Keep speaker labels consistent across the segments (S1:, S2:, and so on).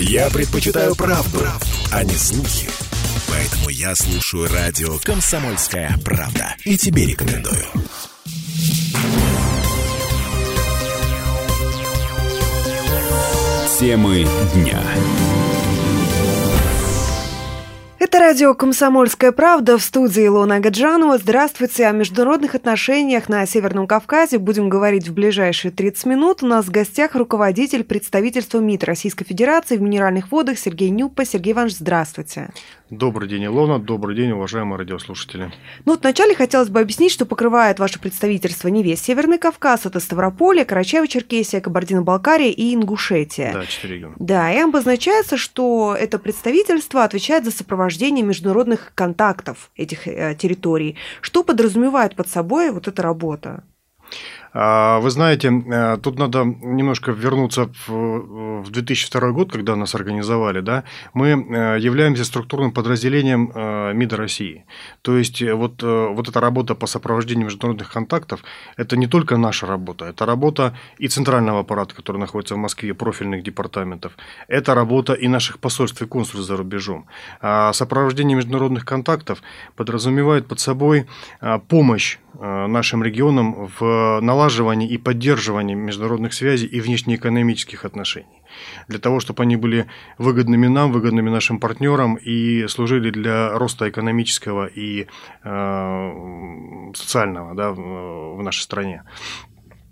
S1: Я предпочитаю правду, правду, а не слухи. Поэтому я слушаю радио «Комсомольская правда». И тебе рекомендую. Темы дня.
S2: Это радио «Комсомольская правда» в студии Илона Гаджанова. Здравствуйте. О международных отношениях на Северном Кавказе будем говорить в ближайшие 30 минут. У нас в гостях руководитель представительства МИД Российской Федерации в Минеральных водах Сергей Нюпа. Сергей Иванович, здравствуйте.
S3: Добрый день, Илона. Добрый день, уважаемые радиослушатели.
S2: Ну, вот вначале хотелось бы объяснить, что покрывает ваше представительство не весь Северный Кавказ. Это Ставрополье, Карачаево-Черкесия, Кабардино-Балкария и Ингушетия.
S3: Да, четыре региона.
S2: Да, и обозначается, что это представительство отвечает за сопровождение международных контактов этих э, территорий. Что подразумевает под собой вот эта работа?
S3: А, вы знаете, э, тут надо немножко вернуться в 2002 год, когда нас организовали. Да? Мы э, являемся структурным подразделением э, МИДа России. То есть вот, вот эта работа по сопровождению международных контактов – это не только наша работа, это работа и центрального аппарата, который находится в Москве, профильных департаментов, это работа и наших посольств и консульств за рубежом. А сопровождение международных контактов подразумевает под собой помощь нашим регионам в налаживании и поддерживании международных связей и внешнеэкономических отношений. Для того, чтобы они были выгодными нам, выгодными нашим партнерам и служили для роста экономического и э, социального да, в нашей стране.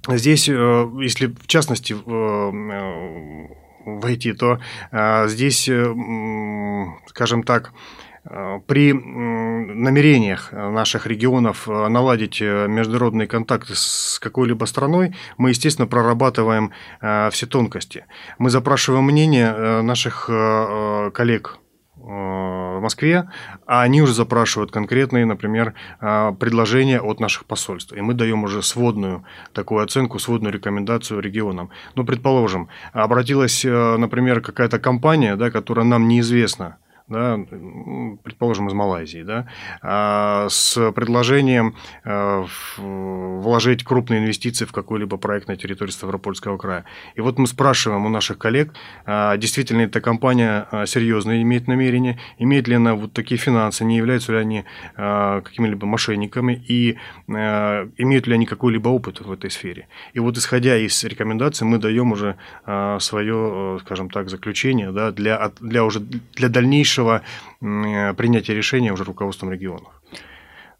S3: Здесь, э, если в частности э, войти, то э, здесь, скажем так, Э, при намерениях наших регионов э, наладить э, международные контакты с какой-либо страной, мы, естественно, прорабатываем все тонкости. Мы запрашиваем мнение наших коллег в Москве, а они уже запрашивают конкретные, например, предложения от наших посольств. И мы даем уже сводную такую оценку, сводную рекомендацию регионам. Ну, предположим, обратилась, например, какая-то компания, да, которая нам неизвестна, да, предположим, из Малайзии, да, а, с предложением э, вложить крупные инвестиции в какой-либо проект на территории Ставропольского края. И вот мы спрашиваем у наших коллег, а, действительно эта компания а, серьезно имеет намерение, имеет ли она вот такие финансы, не являются ли они какими-либо мошенниками и имеют ли они какой-либо опыт в этой сфере. И вот исходя из рекомендаций мы даем уже свое, скажем так, заключение да, для, для, уже, для дальнейшего дальнейшего принятия решения уже руководством регионов.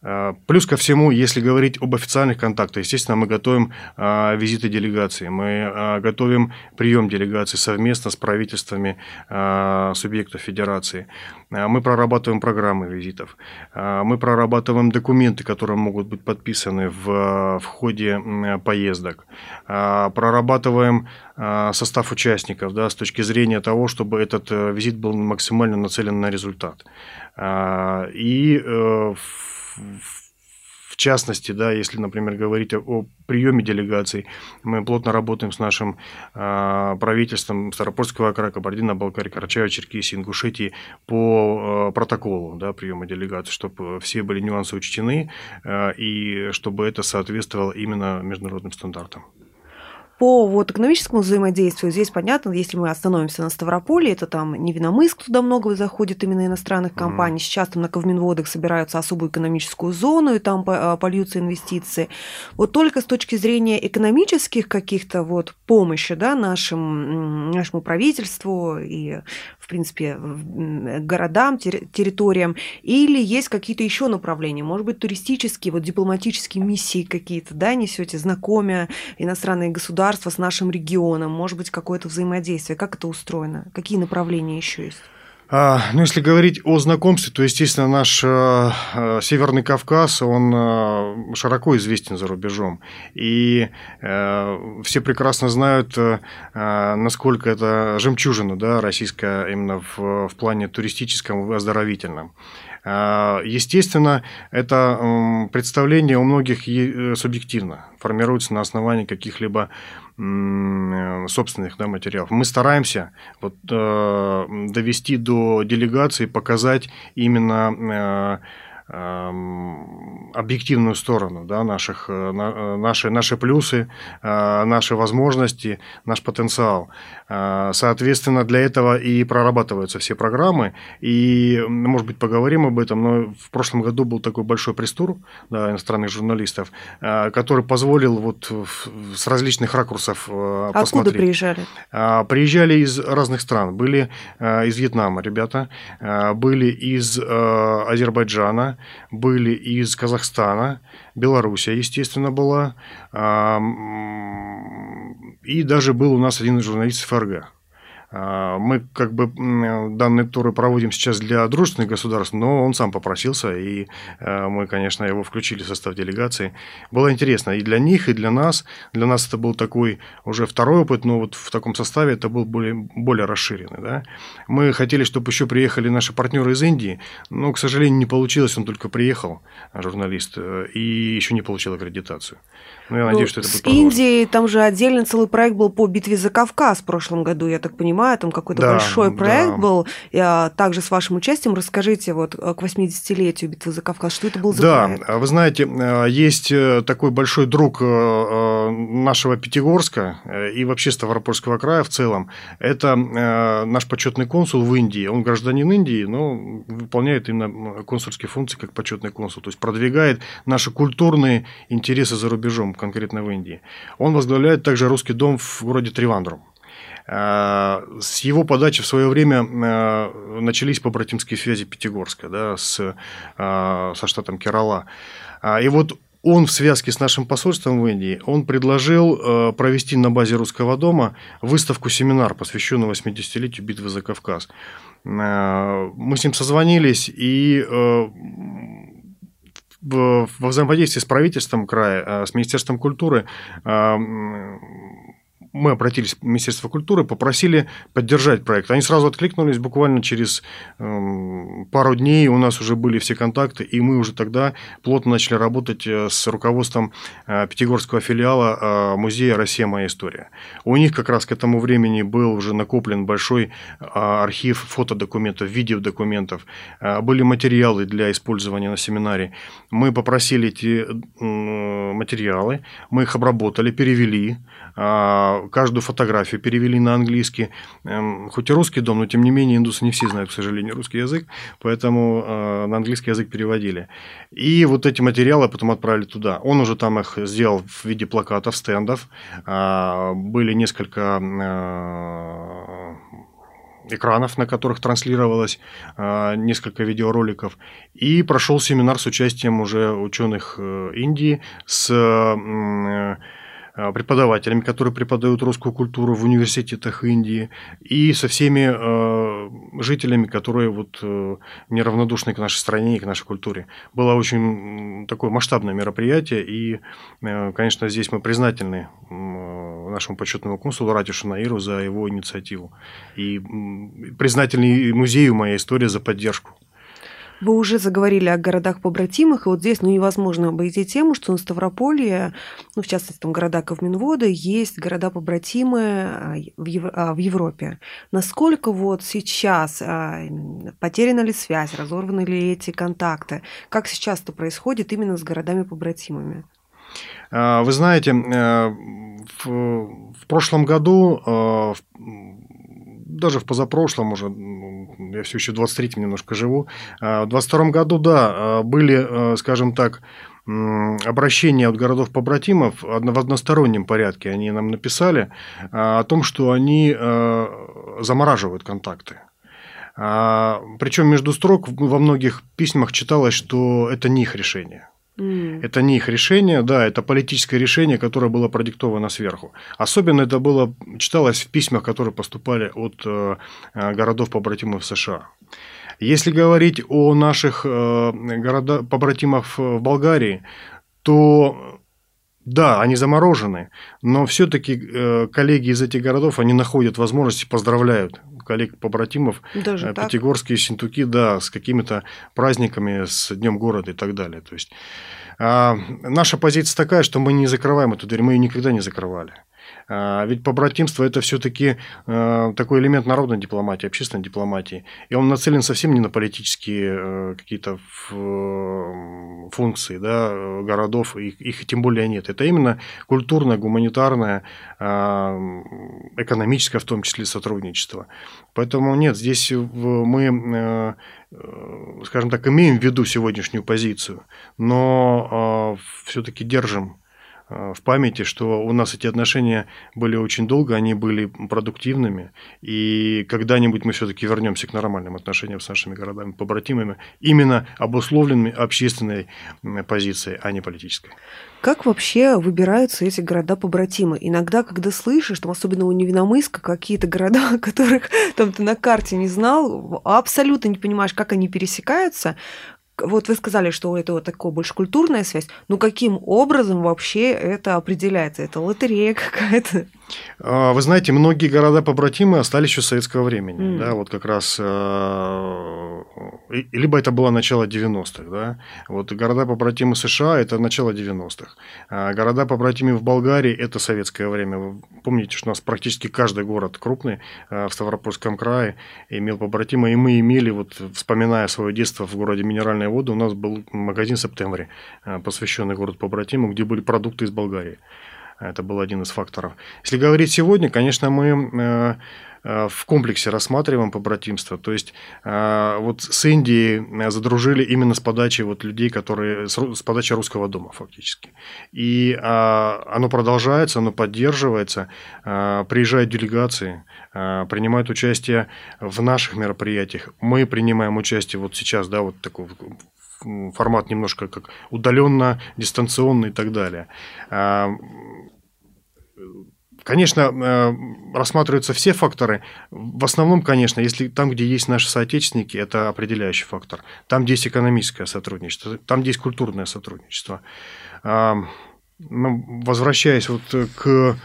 S3: А, плюс ко всему, если говорить об официальных контактах, естественно, мы готовим а, визиты делегации, мы а, готовим прием делегаций совместно с правительствами субъектов федерации. Мы прорабатываем программы визитов, мы прорабатываем документы, которые могут быть подписаны в, в ходе поездок, прорабатываем состав участников да, с точки зрения того, чтобы этот э, визит был максимально нацелен на результат. И э, в частности, да, если, например, говорить о, приеме делегаций, мы плотно работаем с нашим э, правительством Старопольского края, Кабардино-Балкарии, Карачаева-Черкесии, Ингушетии по э, протоколу да, приема делегаций, чтобы все были нюансы учтены э, и чтобы это соответствовало именно международным стандартам.
S2: По вот экономическому взаимодействию здесь понятно, если мы остановимся на Ставрополе, это там Невиномыск, туда много заходит именно иностранных компаний. Сейчас там на Ковминводах собираются особую экономическую зону, и там а, польются инвестиции. Вот только с точки зрения экономических каких-то вот помощи да, нашим, нашему правительству и, в принципе, городам, территориям, или есть какие-то еще направления, может быть, туристические, вот дипломатические миссии какие-то, да, несете, знакомя иностранные государства, государства с нашим регионом? Может быть, какое-то взаимодействие? Как это устроено? Какие направления еще есть?
S3: А, ну, если говорить о знакомстве, то, естественно, наш э, э, Северный Кавказ, он э, широко известен за рубежом. И все прекрасно знают, насколько это жемчужина да, российская именно в, в плане туристическом и оздоровительном. Естественно, это представление у многих субъективно, формируется на основании каких-либо собственных да, материалов. Мы стараемся вот, э, довести до делегации, показать именно объективную сторону да, наших, наши, наши плюсы, наши возможности, наш потенциал. Соответственно, для этого и прорабатываются все программы. И, может быть, поговорим об этом, но в прошлом году был такой большой пресс-тур да, иностранных журналистов, который позволил вот с различных ракурсов
S2: Откуда посмотреть. приезжали?
S3: Приезжали из разных стран. Были из Вьетнама ребята, были из Азербайджана, были из Казахстана, Белоруссия, естественно, была, и даже был у нас один из журналистов ФРГ. А, мы как бы данные туры проводим сейчас для дружественных государств, но он сам попросился, и э, мы, конечно, его включили в состав делегации. Было интересно и для них, и для нас. Для нас это был такой уже второй опыт, но вот в таком составе это был более, более расширенный. Да? Мы хотели, чтобы еще приехали наши партнеры из Индии, но, к сожалению, не получилось. Он только приехал, журналист, э, и еще не получил аккредитацию.
S2: Ну, я ну, надеюсь, что это будет С Индией там же отдельно целый проект был по битве за Кавказ в прошлом году, я так понимаю, там какой-то да, большой проект да. был, и, а, также с вашим участием. Расскажите вот э, к 80-летию битвы за Кавказ, что это был за
S3: да,
S2: проект?
S3: Да, вы знаете, э, есть э, такой большой друг нашего Пятигорска и вообще Ставропольского края в целом. Это наш почетный консул в Индии. Он гражданин Индии, но выполняет именно консульские функции как почетный консул, то есть продвигает наши культурные интересы за рубежом конкретно в Индии. Он возглавляет также русский дом в городе Тривандрум. Э, с его подачи в свое время э, начались побратимские связи Пятигорска да, с, э, со штатом Керала. И вот он в связке с нашим посольством в Индии, он предложил провести на базе Русского дома выставку-семинар, посвященную 80-летию битвы за Кавказ. Мы с ним созвонились, и во взаимодействии с правительством края, э, с Министерством культуры э, мы обратились в Министерство культуры, попросили поддержать проект. Они сразу откликнулись, буквально через эм, пару дней у нас уже были все контакты, и мы уже тогда плотно начали работать э, с руководством э, Пятигорского филиала э, музея «Россия. Моя история». У них как раз к этому времени был уже накоплен большой архив фотодокументов, видеодокументов, были материалы для использования на семинаре. Мы попросили эти материалы, мы их обработали, перевели, каждую фотографию перевели на английский. Эм, хоть и русский дом, но тем не менее индусы не все знают, к сожалению, русский язык, поэтому э, на английский язык переводили. И вот эти материалы потом отправили туда. Он уже там их сделал в виде плакатов, стендов. А, были несколько э, экранов, на которых транслировалось э, несколько видеороликов, и прошел семинар с участием уже ученых Индии с Э, преподавателями, которые преподают русскую культуру в университетах Индии, и со всеми э, жителями, которые вот э, неравнодушны к нашей стране и к нашей культуре. Было очень такое масштабное мероприятие, и, конечно, здесь мы признательны нашему почетному консулу Ратишу Наиру за его инициативу. И признательны музею «Моя история» за поддержку.
S2: Вы уже заговорили о городах-побратимах, и вот здесь ну, невозможно обойти тему, что на Ставрополье, ну, в частности, там города Ковминвода, есть города-побратимы а. А, в Европе. Насколько вот сейчас а, потеряна ли связь, разорваны ли эти контакты? Как сейчас это происходит именно с городами-побратимами?
S3: Вы знаете, э, в прошлом году даже в позапрошлом уже, я все еще в 23-м немножко живу, а, в 22 году, да, а, были, а, скажем так, обращения от городов-побратимов в одностороннем порядке. Они нам написали о том, что они замораживают контакты. Причем между строк во многих письмах читалось, что это не их решение. Это не их решение, да, это политическое решение, которое было продиктовано сверху. Особенно это было читалось в письмах, которые поступали от э, э городов побратимов США. Если говорить о наших э, городах побратимах в Болгарии, то да, они заморожены, но все-таки э, коллеги из этих городов, они находят возможность, поздравляют коллег-побратимов, Даже Пятигорские, Синтуки, да, с какими-то праздниками, с Днем города и так далее. То есть, а, наша позиция такая, что мы не закрываем эту дверь, мы ее никогда не закрывали. Ведь побратимство – это все-таки такой элемент народной дипломатии, общественной дипломатии. И он нацелен совсем не на политические какие-то функции да, городов, их, их тем более нет. Это именно культурное, гуманитарное, экономическое в том числе сотрудничество. Поэтому нет, здесь мы скажем так, имеем в виду сегодняшнюю позицию, но все-таки держим Э, в памяти, что у нас эти отношения были очень долго, они были продуктивными, и когда-нибудь мы все-таки вернемся к нормальным отношениям с нашими городами, побратимами, именно обусловленными общественной позицией, а не политической.
S2: Как вообще выбираются эти города-побратимы? Иногда, когда слышишь, там, особенно у Невиномыска, какие-то города, которых там ты на карте не знал, абсолютно не понимаешь, как они пересекаются, вот вы сказали, что это вот такая больше культурная связь. Ну каким образом вообще это определяется? Это лотерея какая-то?
S3: А, вы знаете, многие города-побратимы остались еще с советского времени. Mm. Да, вот как раз э, либо это было начало 90-х. Да? Вот города-побратимы США – это начало 90-х. А города-побратимы в Болгарии – это советское время. Вы помните, что у нас практически каждый город крупный э, в Ставропольском крае имел побратима, и мы имели, вот, вспоминая свое детство в городе Минеральные воды, у нас был магазин «Септембре», э, посвященный городу побратиму, где были продукты из Болгарии. Это был один из факторов. Если говорить сегодня, конечно, мы э, э, в комплексе рассматриваем побратимство. То есть э, вот с Индией задружили именно с подачи вот людей, которые с подачи русского дома фактически. И оно продолжается, оно поддерживается, приезжают делегации, принимают участие в наших мероприятиях. Мы принимаем участие вот сейчас, да, вот такой формат немножко как удаленно, дистанционно и так далее. Конечно, э, рассматриваются все факторы. В основном, конечно, если там, где есть наши соотечественники, это определяющий фактор. Там, где есть экономическое сотрудничество, там, где есть культурное сотрудничество. А, ну, возвращаясь вот к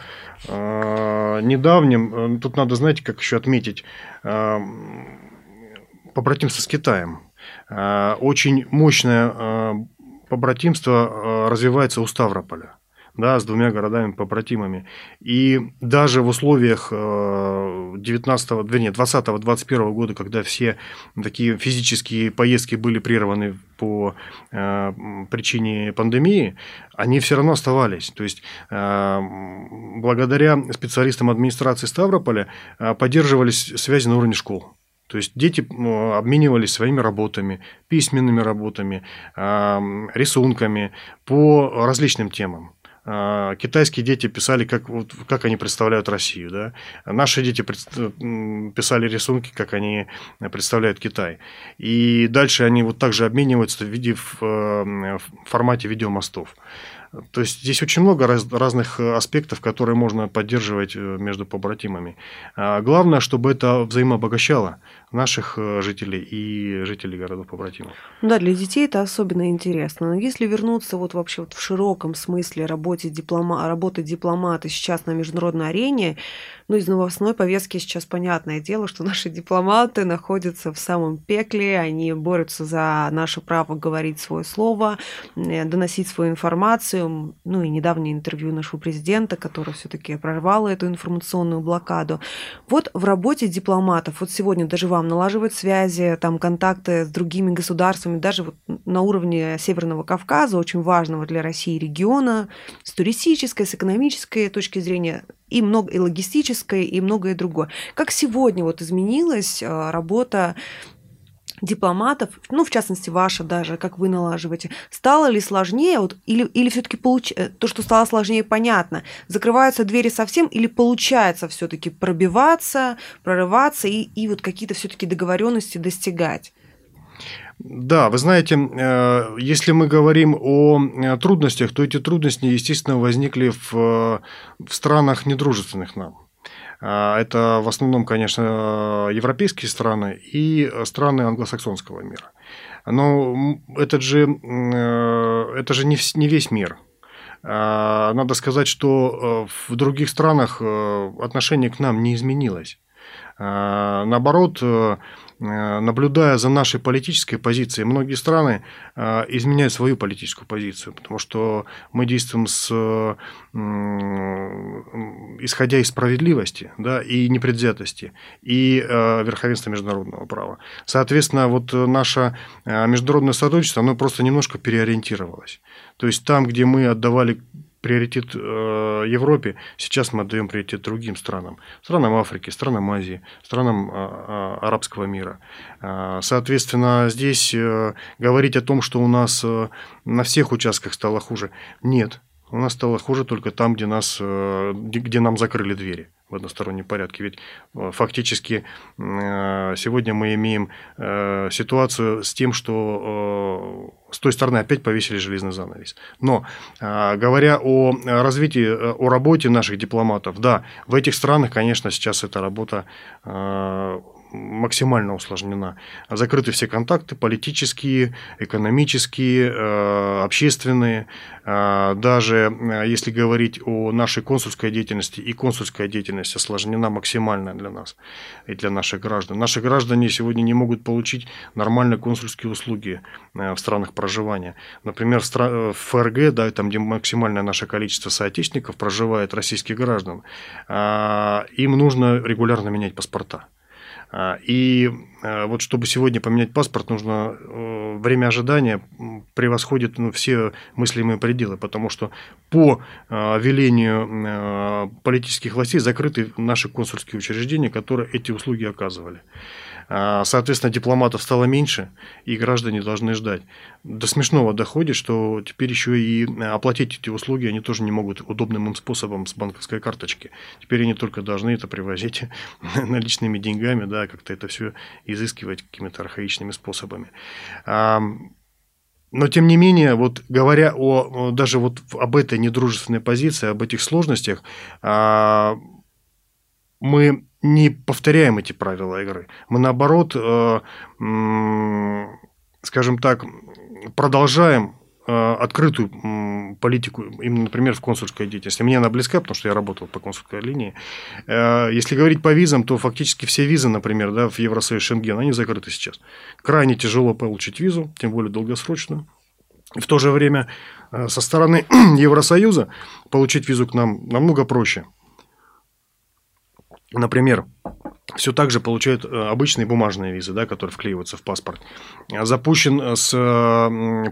S3: э, недавним, э, тут надо, знаете, как еще отметить, побратимство с Китаем. Очень мощное побратимство развивается у Ставрополя да, с двумя городами-побратимами. И даже в условиях 19 вернее, 20-21 года, когда все такие физические поездки были прерваны по причине пандемии, они все равно оставались. То есть, благодаря специалистам администрации Ставрополя поддерживались связи на уровне школ. То есть дети обменивались своими работами, письменными работами, рисунками по различным темам. А, китайские дети писали, как, как они представляют Россию. Да? Наши дети писали рисунки, как они представляют Китай. И дальше они вот также обмениваются в виде в формате видеомостов. То есть здесь очень много раз, разных э, аспектов, которые можно поддерживать э, между побратимами. А главное, чтобы это взаимообогащало наших э, жителей и жителей городов побратимов.
S2: Ну да, для детей это особенно интересно. Но если вернуться вот вообще вот в широком смысле работе диплома, работы дипломата сейчас на международной арене, ну, из новостной повестки сейчас понятное дело, что наши дипломаты находятся в самом пекле, они борются за наше право говорить свое слово, доносить свою информацию. Ну и недавнее интервью нашего президента, который все-таки прорвал эту информационную блокаду. Вот в работе дипломатов, вот сегодня даже вам налаживать связи, там контакты с другими государствами, даже вот на уровне Северного Кавказа, очень важного для России региона, с туристической, с экономической точки зрения, и много и логистическое, и многое другое. Как сегодня вот изменилась а, работа дипломатов, ну, в частности, ваша даже, как вы налаживаете, стало ли сложнее, вот, или, или все-таки получ... Э, то, что стало сложнее, понятно, закрываются двери совсем, или получается все-таки пробиваться, прорываться и, и вот какие-то все-таки договоренности достигать?
S3: Да, вы знаете, э, если мы говорим о э, трудностях, то эти трудности, естественно, возникли в, э, в странах недружественных нам. Это в основном, конечно, европейские страны и страны англосаксонского мира. Но это же, это же не весь мир. Надо сказать, что в других странах отношение к нам не изменилось. Наоборот, Э, наблюдая за нашей политической позицией, многие страны э, изменяют свою политическую позицию, потому что мы действуем с, исходя из справедливости да, и непредвзятости, и э, верховенства международного права. Соответственно, вот наше международное сотрудничество, оно просто немножко переориентировалось. То есть там, где мы отдавали приоритет э, Европе, сейчас мы отдаем приоритет другим странам. Странам Африки, странам Азии, странам э, э, арабского мира. Соответственно, здесь говорить о том, что у нас на всех участках стало хуже, нет. У нас стало хуже только там, где, нас, где нам закрыли двери в одностороннем порядке. Ведь фактически сегодня мы имеем ситуацию с тем, что с той стороны опять повесили железный занавес. Но говоря о развитии, о работе наших дипломатов, да, в этих странах, конечно, сейчас эта работа максимально усложнена. Закрыты все контакты политические, экономические, э, общественные. Э, даже э, если говорить о нашей консульской деятельности, и консульская деятельность осложнена максимально для нас и для наших граждан. Наши граждане сегодня не могут получить нормальные консульские услуги в странах проживания. Например, в ФРГ, да, там, где максимальное наше количество соотечественников проживает российских граждан, им нужно регулярно менять паспорта. А, и а, вот чтобы сегодня поменять паспорт, нужно э, время ожидания превосходит ну, все мыслимые пределы, потому что по а, велению политических властей закрыты наши консульские учреждения, которые эти услуги оказывали. А, соответственно, дипломатов стало меньше, и граждане должны ждать. До смешного доходит, что теперь еще и оплатить эти услуги они тоже не могут удобным им способом с банковской карточки. Теперь они только должны это привозить наличными деньгами, да, как-то это все изыскивать какими-то архаичными способами. Но, тем не менее, вот говоря о, даже вот об этой недружественной позиции, об этих сложностях, а, мы не повторяем эти правила игры. Мы, наоборот, э, скажем так, продолжаем э, открытую политику, именно, например, в консульской деятельности. Мне она близка, потому что я работал по консульской линии. Э, если говорить по визам, то фактически все визы, например, да, в Евросоюз Шенген, они закрыты сейчас. Крайне тяжело получить визу, тем более долгосрочную. В то же время со стороны Евросоюза получить визу к нам намного проще – например, все так же получают э, обычные бумажные визы, да, которые вклеиваются в паспорт. Запущен э, с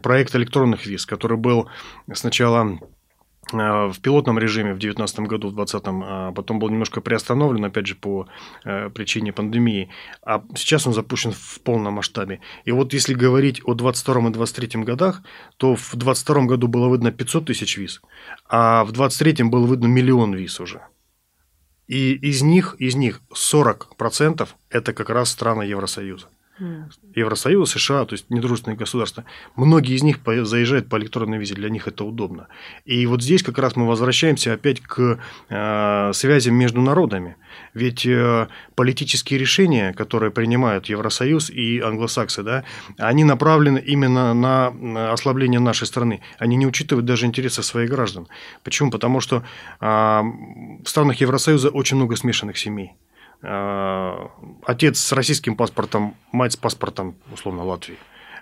S3: проект электронных виз, который был сначала э, в пилотном режиме в 2019 году, в 2020, а потом был немножко приостановлен, опять же, по причине пандемии, а сейчас он запущен в полном масштабе. И вот если говорить о 2022 и 2023 годах, то в 2022 году было выдано 500 тысяч виз, а в 2023 было выдано миллион виз уже. И из них, из них 40% это как раз страны Евросоюза. Евросоюз, США, то есть недружественные государства, многие из них заезжают по электронной визе, для них это удобно. И вот здесь как раз мы возвращаемся опять к э, связям между народами. Ведь э, политические решения, которые принимают Евросоюз и англосаксы, да, они направлены именно на ослабление нашей страны. Они не учитывают даже интересы своих граждан. Почему? Потому что э, в странах Евросоюза очень много смешанных семей. Э, отец с российским паспортом, мать с паспортом, условно, Латвии.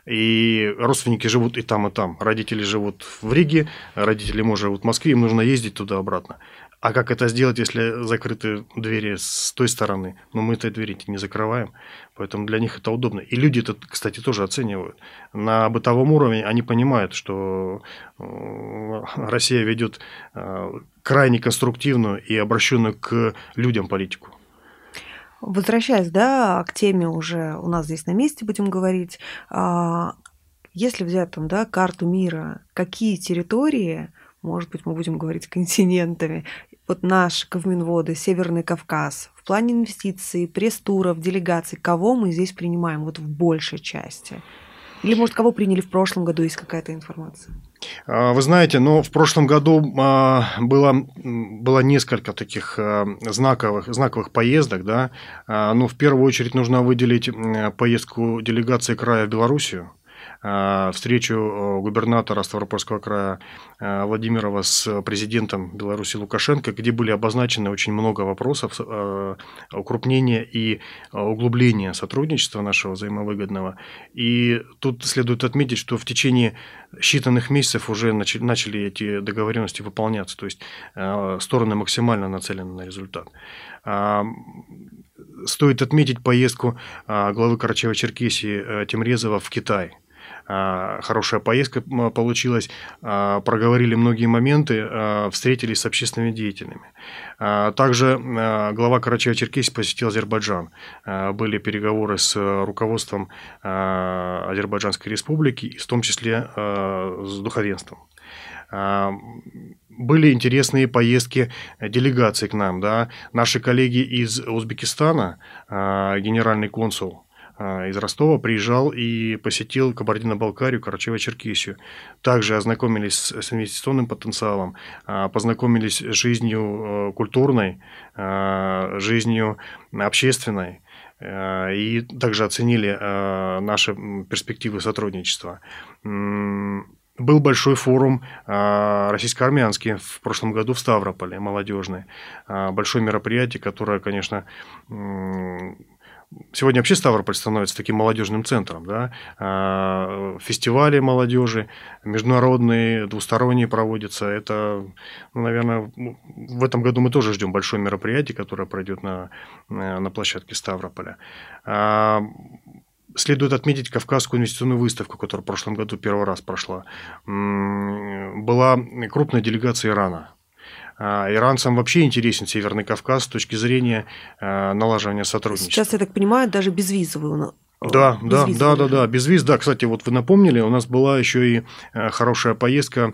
S3: И родственники живут и там, и там. Родители живут в Риге, родители мужа живут в Москве, им нужно ездить туда-обратно. А как это сделать, если закрыты двери с той стороны? Но ну, мы этой двери не закрываем, поэтому для них это удобно. И люди это, кстати, тоже оценивают. На бытовом уровне они понимают, что э, Россия ведет э, крайне конструктивную и обращенную к людям политику.
S2: Возвращаясь, да, к теме уже у нас здесь на месте будем говорить. А, если взять там, да, карту мира, какие территории, может быть, мы будем говорить континентами, вот наши Ковминводы, Северный Кавказ, в плане инвестиций, пресс-туров, делегаций, кого мы здесь принимаем вот в большей части? Или, может, кого приняли в прошлом году, есть какая-то информация?
S3: А, вы знаете, ну, в прошлом году а, было, было несколько таких а, знаковых, знаковых поездок, да. Ну, в первую очередь нужно выделить поездку делегации края в Белоруссию. Встречу губернатора Ставропольского края Владимирова с президентом Беларуси Лукашенко, где были обозначены очень много вопросов укрупнения и углубления сотрудничества нашего взаимовыгодного. И тут следует отметить, что в течение считанных месяцев уже начали эти договоренности выполняться, то есть стороны максимально нацелены на результат. Стоит отметить поездку а, главы Карачаева-Черкесии э, Тимрезова в Китай а, хорошая поездка получилась, а, проговорили многие моменты, встретились с общественными деятелями. Также глава Карачаева-Черкесии посетил Азербайджан. Были переговоры с руководством Азербайджанской республики, в том числе с духовенством были интересные поездки делегаций к нам. Да? Наши коллеги из Узбекистана, а, генеральный консул а, из Ростова приезжал и посетил Кабардино-Балкарию, Карачаево-Черкесию. Также ознакомились с инвестиционным потенциалом, а, познакомились с жизнью культурной, жизнью общественной и также оценили наши перспективы сотрудничества. Был большой форум а, российско-армянский в прошлом году в Ставрополе, молодежный. А, большое мероприятие, которое, конечно, Сегодня вообще Ставрополь становится таким молодежным центром. Да? А, фестивали молодежи, международные, двусторонние проводятся. Это, ну, наверное, в этом году мы тоже ждем большое мероприятие, которое пройдет на, на площадке Ставрополя. Следует отметить Кавказскую инвестиционную выставку, которая в прошлом году первый раз прошла. Была крупная делегация Ирана. А, иранцам вообще интересен Северный Кавказ с точки зрения а, налаживания сотрудничества.
S2: Сейчас, я так понимаю, даже безвизовую
S3: да, да, да, да, да, без виз, да. Кстати, вот вы напомнили, у нас была еще и э, хорошая поездка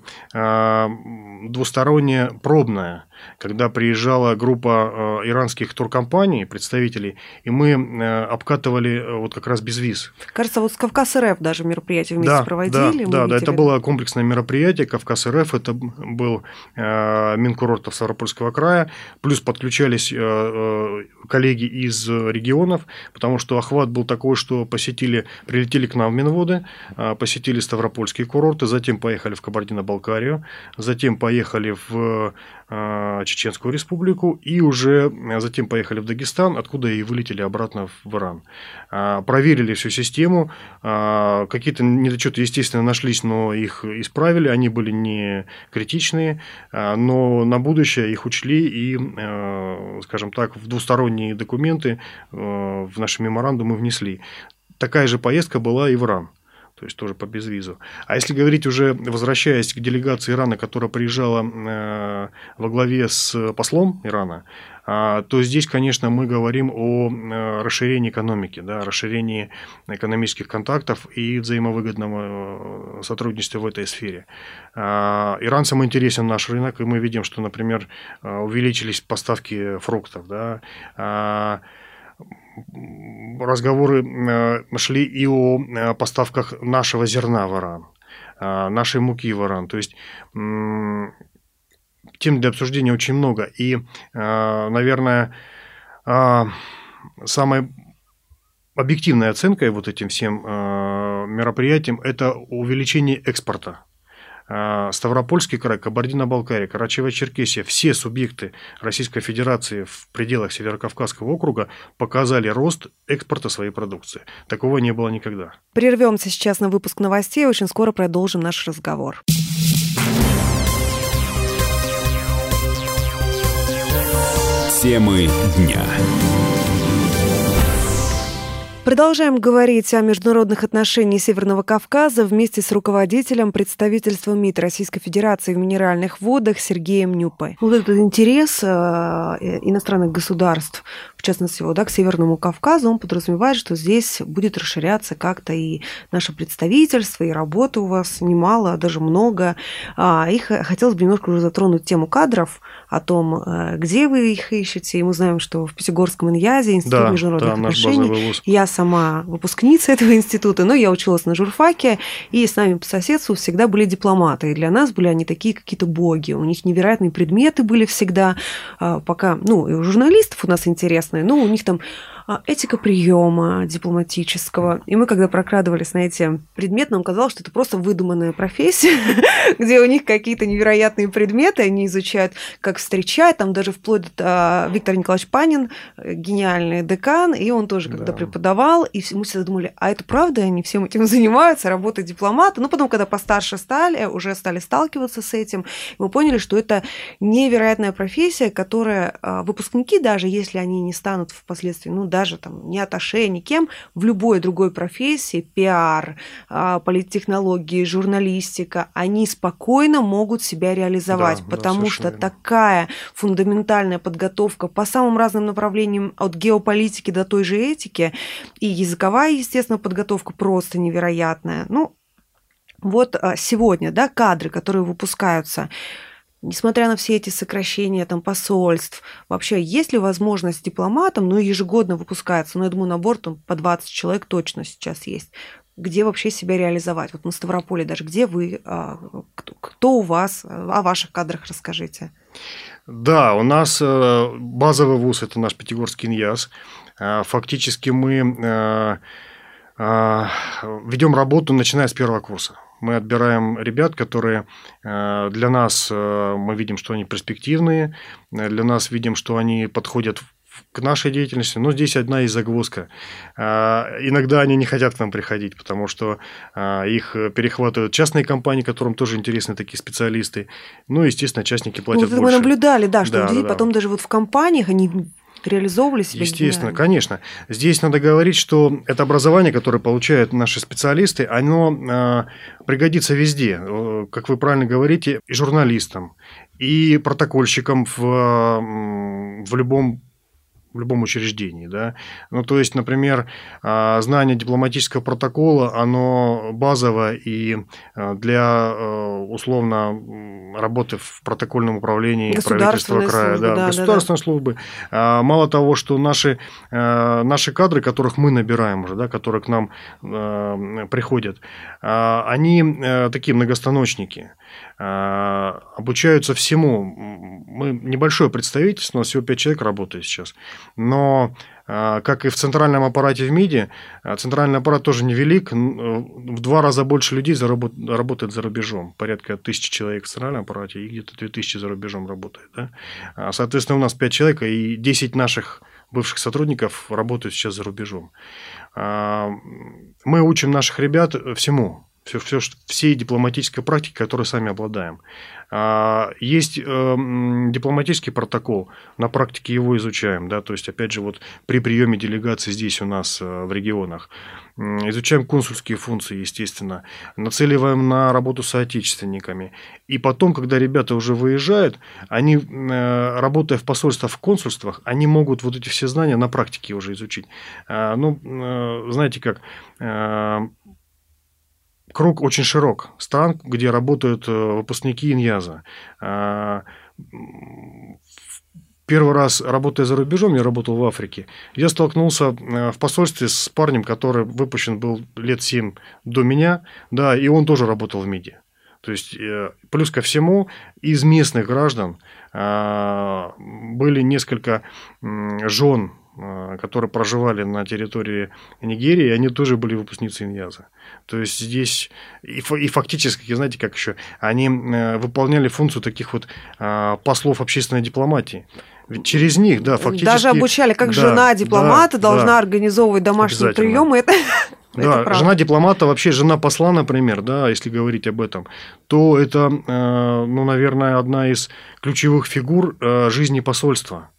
S3: двусторонняя, пробная когда приезжала группа э, иранских туркомпаний, представителей, и мы э, обкатывали э, вот как раз без виз.
S2: Кажется, вот с Кавказ РФ даже мероприятие вместе
S3: да,
S2: проводили.
S3: Да, да, да, это было комплексное мероприятие. Кавказ РФ это был Минкурортов Ставропольского края, плюс подключались коллеги из регионов, потому что охват был такой, что посетили, прилетели к нам в Минводы, посетили Ставропольские курорты, затем поехали в Кабардино-Балкарию, затем поехали в а, Чеченскую республику и уже а, затем поехали в Дагестан, откуда и вылетели обратно в Иран. А, проверили всю систему, какие-то недочеты, естественно, нашлись, но их исправили, они были не критичные, но на будущее их учли и, скажем так, в двусторонние документы в наши меморандумы внесли. Такая же поездка была и в Иран то есть тоже по безвизу. А если говорить уже, возвращаясь к делегации Ирана, которая приезжала э, во главе с послом Ирана, а, то здесь, конечно, мы говорим о э, расширении экономики, да, расширении экономических контактов и взаимовыгодного э, сотрудничества в этой сфере. А, иранцам интересен наш рынок, и мы видим, что, например, увеличились поставки фруктов, да, а, разговоры э, шли и о э, поставках нашего зерна в Иран, э, нашей муки в Иран. То есть тем для обсуждения очень много. И, наверное, самой объективной оценкой вот этим всем мероприятиям это увеличение экспорта Ставропольский край, Кабардино-Балкария, Карачаево-Черкесия, все субъекты Российской Федерации в пределах Северокавказского округа показали рост экспорта своей продукции. Такого не было никогда.
S2: Прервемся сейчас на выпуск новостей, очень скоро продолжим наш разговор.
S1: Темы дня.
S2: Продолжаем говорить о международных отношениях Северного Кавказа вместе с руководителем представительства МИД Российской Федерации в минеральных водах Сергеем Нюпой. Вот этот интерес э, иностранных государств, в частности, вот, да, к Северному Кавказу, он подразумевает, что здесь будет расширяться как-то и наше представительство, и работа у вас немало, даже много. А, и хотелось бы немножко уже затронуть тему кадров, о том, э, где вы их ищете. И мы знаем, что в Пятигорском Иньязе Институт да, международных да, отношений. Я сама выпускница этого института, но я училась на журфаке, и с нами по соседству всегда были дипломаты. И для нас были они такие какие-то боги. У них невероятные предметы были всегда, а, пока, ну, и у журналистов у нас интересные, но у них там этика приема дипломатического. И мы, когда прокрадывались на эти предметы, нам казалось, что это просто выдуманная профессия, где у них какие-то невероятные предметы, они изучают, как встречать, там даже вплоть до а, Виктор Николаевич Панин, э, гениальный декан, и он тоже когда преподавал, и мы всегда думали, а это правда, они всем этим занимаются, работают дипломаты. Ну, потом, когда постарше стали, уже стали сталкиваться с этим, мы поняли, что это невероятная профессия, которая а, выпускники, даже если они не станут впоследствии, ну, даже там не аташе, никем, в любой другой профессии, пиар, а, политтехнологии, журналистика, они спокойно могут себя реализовать, да, потому да, что верно. такая фундаментальная подготовка по самым разным направлениям, от геополитики до той же этики, и языковая, естественно, подготовка просто невероятная. Ну, вот а, сегодня, да, кадры, которые выпускаются, несмотря на все эти сокращения там, посольств, вообще есть ли возможность дипломатам, ну, ежегодно выпускается, ну, я думаю, набор там по 20 человек точно сейчас есть, где вообще себя реализовать? Вот на Ставрополе даже, где вы, а, кто, у вас, о ваших кадрах расскажите.
S3: Да, у нас э, базовый вуз – это наш Пятигорский ИНЯС. Э, фактически мы э, ведем работу, начиная с первого курса мы отбираем ребят, которые э, для нас, э, мы видим, что они перспективные, э, для нас видим, что они подходят к нашей деятельности. Но здесь одна из загвоздка. Иногда они не хотят к нам приходить, потому что их перехватывают частные компании, которым тоже интересны такие специалисты. Ну, естественно, частники платят ну,
S2: больше. Мы наблюдали, да, что да, люди да, потом да. даже вот в компаниях они реализовывали себя?
S3: Естественно, гениально. конечно. Здесь надо говорить, что это образование, которое получают наши специалисты, оно э, пригодится везде. Как вы правильно говорите, и журналистам, и протокольщикам в, в любом в любом учреждении. Да? Ну, то есть, например, а, знание дипломатического протокола, оно базово и а, для а, условно работы в протокольном управлении правительства края, службы, да, да, государственной да, службы. Мало того, что наши, наши кадры, которых мы набираем уже, да, которые к нам приходят, они такие многостаночники. Обучаются всему. Мы небольшое представительство, у нас всего 5 человек работает сейчас. Но а, как и в центральном аппарате в МИДе, а, центральный аппарат тоже невелик, в два раза больше людей работает за рубежом. Порядка тысячи человек в центральном аппарате и где-то 2000 за рубежом работает. Да? Соответственно, у нас 5 человек, и 10 наших бывших сотрудников работают сейчас за рубежом. Мы учим наших ребят всему все, все, всей дипломатической практики, которой сами обладаем. А, есть эм, дипломатический протокол, на практике его изучаем, да, то есть, опять же, вот при приеме делегации здесь у нас э, в регионах. Изучаем консульские функции, естественно, нацеливаем на работу с соотечественниками. И потом, когда ребята уже выезжают, они, э, работая в посольствах, в консульствах, они могут вот эти все знания на практике уже изучить. А, ну, э, знаете как, круг очень широк стран, где работают э, выпускники Иньяза. А, первый раз, работая за рубежом, я работал в Африке, я столкнулся э, в посольстве с парнем, который выпущен был лет 7 до меня, да, и он тоже работал в МИДе. То есть, э, плюс ко всему, из местных граждан а, были несколько жен которые проживали на территории Нигерии, они тоже были выпускницы Иньяза. То есть здесь и, и фактически, знаете, как еще, они э, выполняли функцию таких вот а, послов общественной дипломатии. Ведь через них, да, фактически...
S2: Даже обучали, как да, жена дипломата да, должна да, организовывать домашние приемы. Это...
S3: Да, это жена дипломата, вообще жена посла, например, да, если говорить об этом, то это, э, ну, наверное, одна из ключевых фигур э, жизни посольства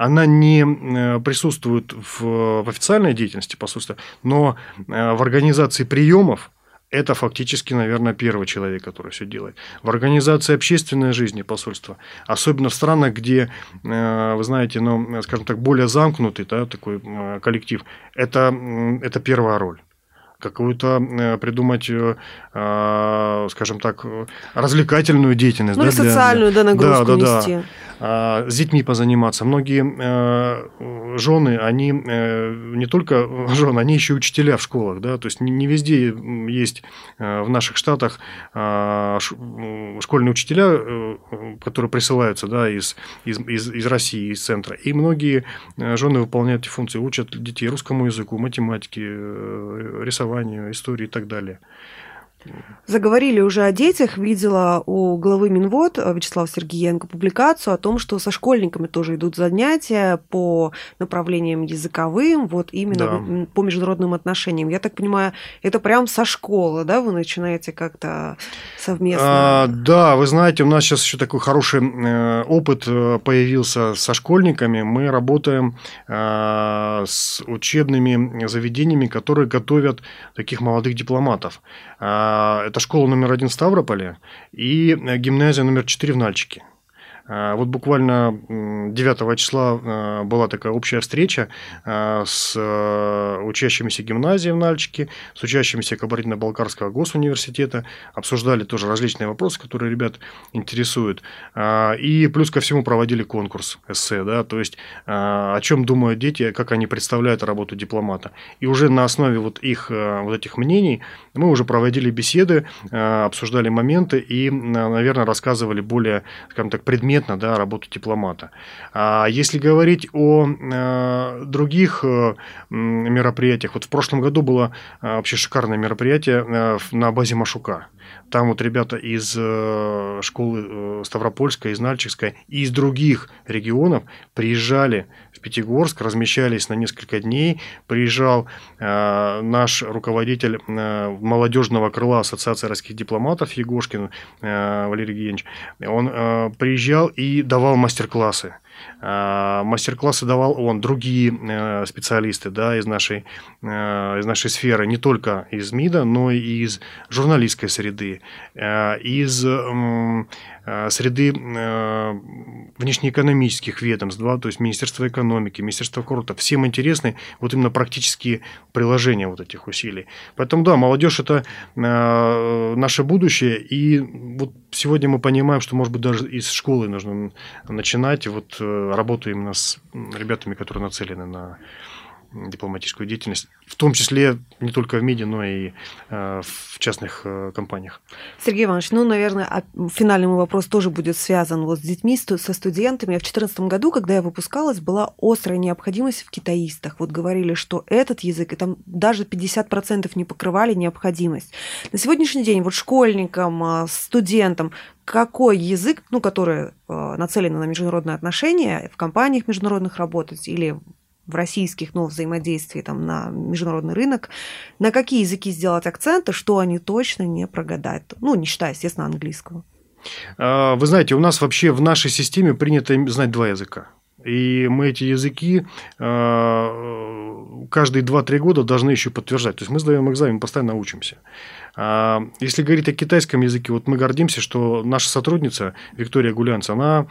S3: она не э, присутствует в, в официальной деятельности посольства, но э, в организации приемов это фактически, наверное, первый человек, который все делает. В организации общественной жизни посольства, особенно в странах, где, э, вы знаете, ну, скажем так, более замкнутый да, такой коллектив, это, это первая роль какую-то придумать, скажем так, развлекательную деятельность.
S2: Ну, да, социальную, для... да, нагрузку да, да, нести. Да.
S3: А, с детьми позаниматься. Многие э, жены, они э, не только жены, они еще учителя в школах, да, то есть не везде есть в наших штатах а, школьные учителя, которые присылаются, да, из, из, из России, из центра. И многие жены выполняют эти функции, учат детей русскому языку, математике, рисованию, истории и так далее.
S2: Заговорили уже о детях. Видела у главы Минвод э, Вячеслава Сергеенко публикацию о том, что со школьниками тоже идут занятия по направлениям языковым, вот именно да. по международным отношениям. Я так понимаю, это прям со школы, да, вы начинаете как-то совместно?
S3: А, да, вы знаете, у нас сейчас еще такой хороший э, опыт э, появился со школьниками. Мы работаем с учебными заведениями, которые готовят таких молодых дипломатов. А, это школа номер один в Ставрополе и гимназия номер четыре в Нальчике. А, вот буквально 9 числа а, была такая общая встреча а, с учащимися гимназии в Нальчике, с учащимися Кабардино-Балкарского госуниверситета, обсуждали тоже различные вопросы, которые ребят интересуют. И плюс ко всему проводили конкурс эссе, да, то есть о чем думают дети, как они представляют работу дипломата. И уже на основе вот их вот этих мнений мы уже проводили беседы, обсуждали моменты и, наверное, рассказывали более, скажем так, предметно незаметно да, работу дипломата. А если говорить о э, других э, мероприятиях, вот в прошлом году было э, вообще шикарное мероприятие э, на базе Машука. Там вот ребята из э, школы э, Ставропольской, из Нальчикской и из других регионов приезжали в Пятигорск, размещались на несколько дней. Приезжал э, наш руководитель молодежного крыла Ассоциации российских дипломатов Егошкин Валерий Евгеньевич. Он приезжал и давал мастер-классы. А, мастер-классы давал он, другие э, специалисты да, из, нашей, э, из нашей сферы, не только из МИДа, но и из журналистской среды, э, из среды внешнеэкономических ведомств, да, то есть Министерство экономики, Министерство курорта. Всем интересны вот именно практические приложения вот этих усилий. Поэтому, да, молодежь – это наше будущее, и вот сегодня мы понимаем, что, может быть, даже из школы нужно начинать. Вот работу именно с ребятами, которые нацелены на дипломатическую деятельность, в том числе не только в МИДе, но и э, в частных э, компаниях.
S2: Сергей Иванович, ну, наверное, а, финальный мой вопрос тоже будет связан вот с детьми, со студентами. В 2014 году, когда я выпускалась, была острая необходимость в китаистах. Вот говорили, что этот язык, и там даже 50% не покрывали необходимость. На сегодняшний день вот школьникам, а, студентам какой язык, ну, который э, нацелен на международные отношения, в компаниях международных работать или в российских, но взаимодействии там, на международный рынок, на какие языки сделать акценты, что они точно не прогадают. Ну, не считая, естественно, английского.
S3: А, вы знаете, у нас вообще в нашей системе принято знать два языка. И мы эти языки а, каждые 2-3 года должны еще подтверждать. То есть мы сдаем экзамен, постоянно учимся. А, если говорить о китайском языке, вот мы гордимся, что наша сотрудница Виктория Гулянц, она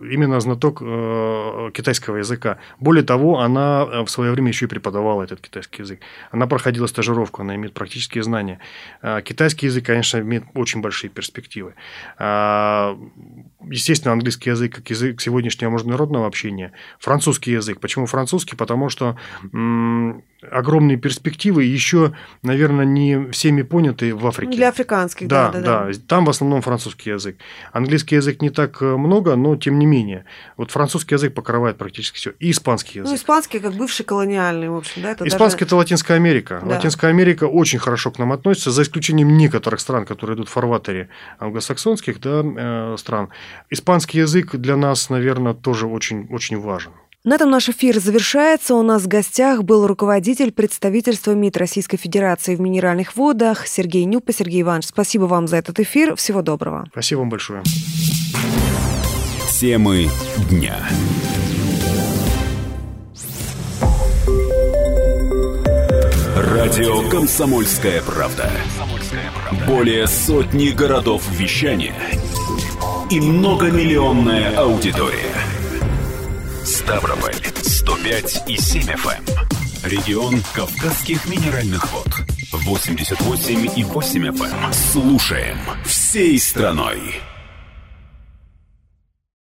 S3: именно знаток э, китайского языка. Более того, она э, в свое время еще и преподавала этот китайский язык. Она проходила стажировку, она имеет практические знания. Э, китайский язык, конечно, имеет очень большие перспективы. Естественно, английский язык как язык сегодняшнего международного общения. Французский язык. Почему французский? Потому что огромные перспективы еще, наверное, не всеми поняты в Африке.
S2: Для африканских, да, да,
S3: да. да. Там в основном французский язык. Английский язык не так много, но тем не менее. Вот французский язык покрывает практически все. И испанский язык.
S2: Ну, испанский как бывший колониальный, в общем, да? Это
S3: испанский даже... это Латинская Америка. Да. Латинская Америка очень хорошо к нам относится, за исключением некоторых стран, которые идут в фарватере англосаксонских да, э, стран. Испанский язык для нас, наверное, тоже очень, очень важен.
S2: На этом наш эфир завершается. У нас в гостях был руководитель представительства МИД Российской Федерации в Минеральных водах Сергей Нюпа. Сергей Иванович, спасибо вам за этот эфир. Всего доброго.
S3: Спасибо вам большое.
S1: Темы дня. Радио «Комсомольская правда». Более сотни городов вещания и многомиллионная аудитория. Ставрополь 105 и 7 FM. Эм. Регион Кавказских минеральных вод. 88 и 8 FM. Эм. Слушаем всей страной.